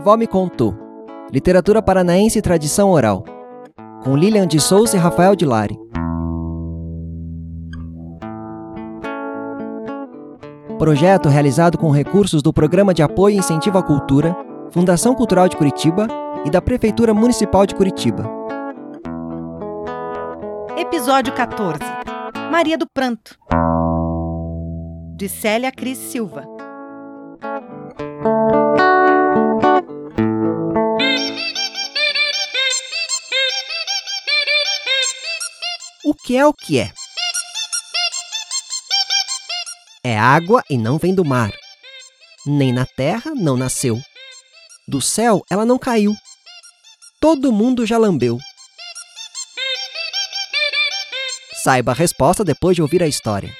avó me contou. Literatura paranaense e tradição oral. Com Lilian de Souza e Rafael de Lari. Projeto realizado com recursos do Programa de Apoio e Incentivo à Cultura, Fundação Cultural de Curitiba e da Prefeitura Municipal de Curitiba. Episódio 14 Maria do Pranto De Célia Cris Silva que é o que é? É água e não vem do mar. Nem na terra não nasceu. Do céu ela não caiu. Todo mundo já lambeu. Saiba a resposta depois de ouvir a história.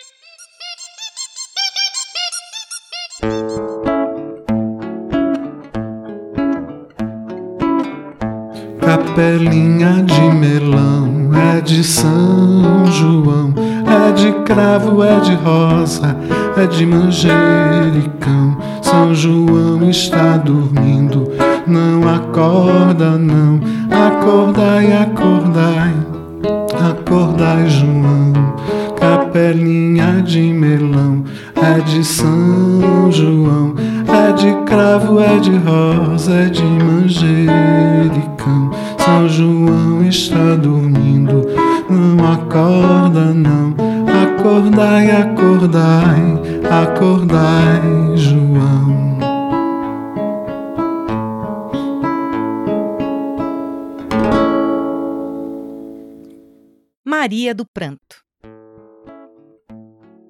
Capelinha de melão é de São João, é de cravo, é de rosa, é de manjericão. São João está dormindo, não acorda, não. Acordai, acordai, acordai, João. Capelinha de melão é de São João, é de cravo, é de rosa, é de manjericão. João está dormindo, não acorda, não. Acordai, acordai, acordai, João. Maria do Pranto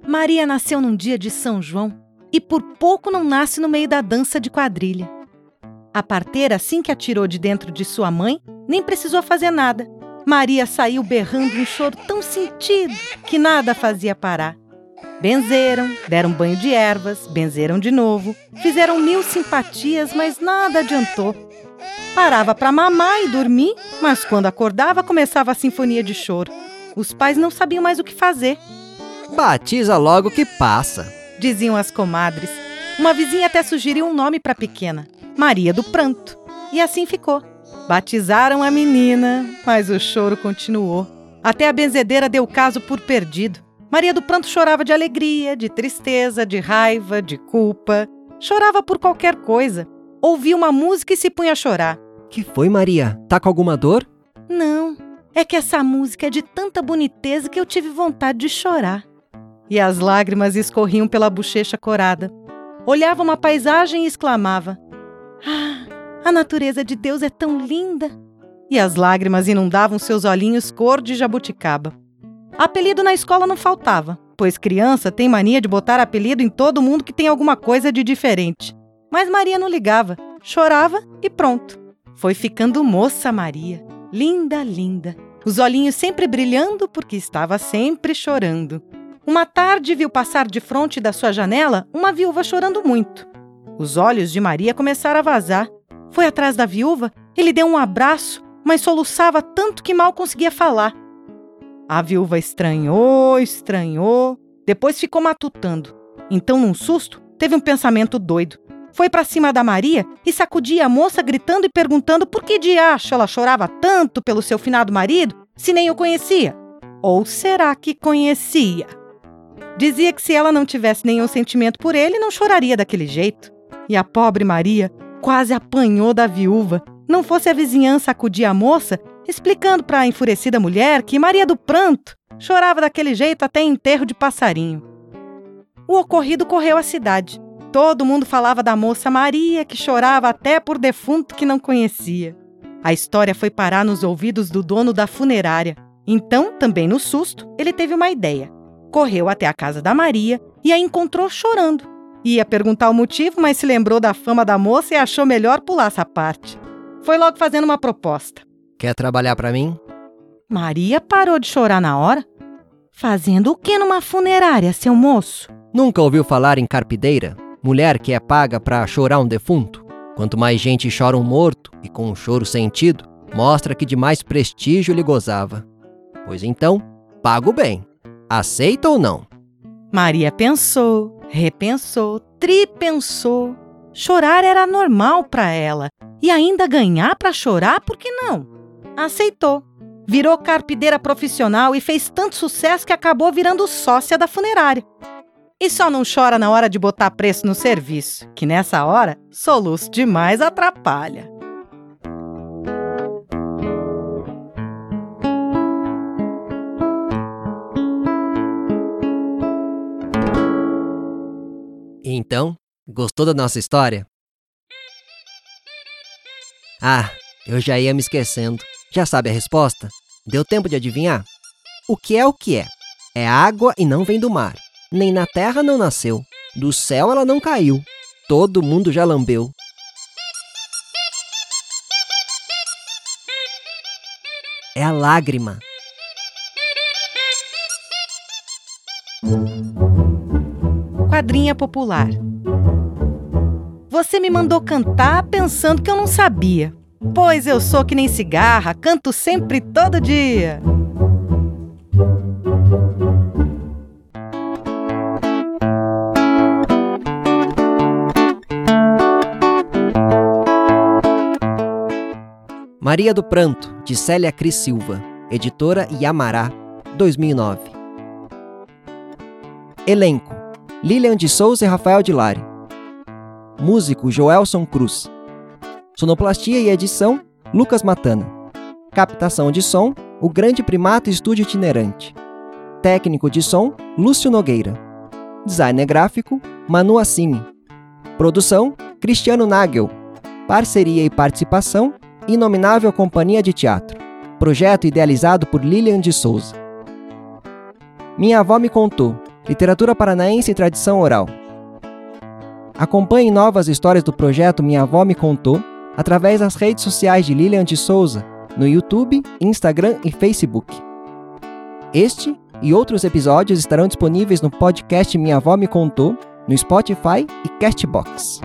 Maria nasceu num dia de São João e por pouco não nasce no meio da dança de quadrilha. A parteira, assim que a tirou de dentro de sua mãe, nem precisou fazer nada. Maria saiu berrando um choro tão sentido que nada fazia parar. Benzeram, deram banho de ervas, benzeram de novo, fizeram mil simpatias, mas nada adiantou. Parava para mamar e dormir, mas quando acordava começava a sinfonia de choro. Os pais não sabiam mais o que fazer. Batiza logo que passa, diziam as comadres. Uma vizinha até sugeriu um nome para a pequena, Maria do Pranto. E assim ficou. Batizaram a menina, mas o choro continuou. Até a benzedeira deu caso por perdido. Maria do Pranto chorava de alegria, de tristeza, de raiva, de culpa. Chorava por qualquer coisa. Ouvia uma música e se punha a chorar. Que foi, Maria? Tá com alguma dor? Não. É que essa música é de tanta boniteza que eu tive vontade de chorar. E as lágrimas escorriam pela bochecha corada. Olhava uma paisagem e exclamava: a natureza de Deus é tão linda! E as lágrimas inundavam seus olhinhos cor de jabuticaba. Apelido na escola não faltava, pois criança tem mania de botar apelido em todo mundo que tem alguma coisa de diferente. Mas Maria não ligava, chorava e pronto. Foi ficando moça Maria, linda, linda. Os olhinhos sempre brilhando porque estava sempre chorando. Uma tarde viu passar de frente da sua janela uma viúva chorando muito. Os olhos de Maria começaram a vazar. Foi atrás da viúva, ele deu um abraço, mas soluçava tanto que mal conseguia falar. A viúva estranhou, estranhou, depois ficou matutando. Então, num susto, teve um pensamento doido. Foi para cima da Maria e sacudia a moça, gritando e perguntando por que diacho ela chorava tanto pelo seu finado marido, se nem o conhecia. Ou será que conhecia? Dizia que se ela não tivesse nenhum sentimento por ele, não choraria daquele jeito. E a pobre Maria quase apanhou da viúva. Não fosse a vizinhança acudir a moça, explicando para a enfurecida mulher que Maria do Pranto chorava daquele jeito até enterro de passarinho. O ocorrido correu à cidade. Todo mundo falava da moça Maria, que chorava até por defunto que não conhecia. A história foi parar nos ouvidos do dono da funerária. Então, também no susto, ele teve uma ideia. Correu até a casa da Maria e a encontrou chorando. Ia perguntar o motivo, mas se lembrou da fama da moça e achou melhor pular essa parte. Foi logo fazendo uma proposta. Quer trabalhar para mim? Maria parou de chorar na hora. Fazendo o que numa funerária, seu moço? Nunca ouviu falar em carpideira? Mulher que é paga para chorar um defunto? Quanto mais gente chora um morto, e com um choro sentido, mostra que de mais prestígio lhe gozava. Pois então, pago bem. Aceita ou não? Maria pensou, repensou, tripensou Chorar era normal para ela e ainda ganhar para chorar, por que não? Aceitou. Virou carpideira profissional e fez tanto sucesso que acabou virando sócia da funerária. E só não chora na hora de botar preço no serviço, que nessa hora, soluço demais atrapalha. Então, gostou da nossa história? Ah, eu já ia me esquecendo. Já sabe a resposta? Deu tempo de adivinhar? O que é o que é? É água e não vem do mar. Nem na terra não nasceu. Do céu ela não caiu. Todo mundo já lambeu. É a lágrima. Quadrinha popular. Você me mandou cantar pensando que eu não sabia. Pois eu sou que nem cigarra, canto sempre todo dia. Maria do Pranto, de Célia Cris Silva, editora Yamará, 2009. Elenco: Lilian de Souza e Rafael de Lari. Músico Joelson Cruz. Sonoplastia e edição Lucas Matana. Captação de som O Grande Primato Estúdio Itinerante. Técnico de som Lúcio Nogueira. Designer gráfico Manu Assimi. Produção Cristiano Nagel. Parceria e participação Inominável Companhia de Teatro. Projeto idealizado por Lilian de Souza. Minha avó me contou. Literatura paranaense e tradição oral. Acompanhe novas histórias do projeto Minha Avó Me Contou através das redes sociais de Lilian de Souza, no YouTube, Instagram e Facebook. Este e outros episódios estarão disponíveis no podcast Minha Avó Me Contou, no Spotify e Castbox.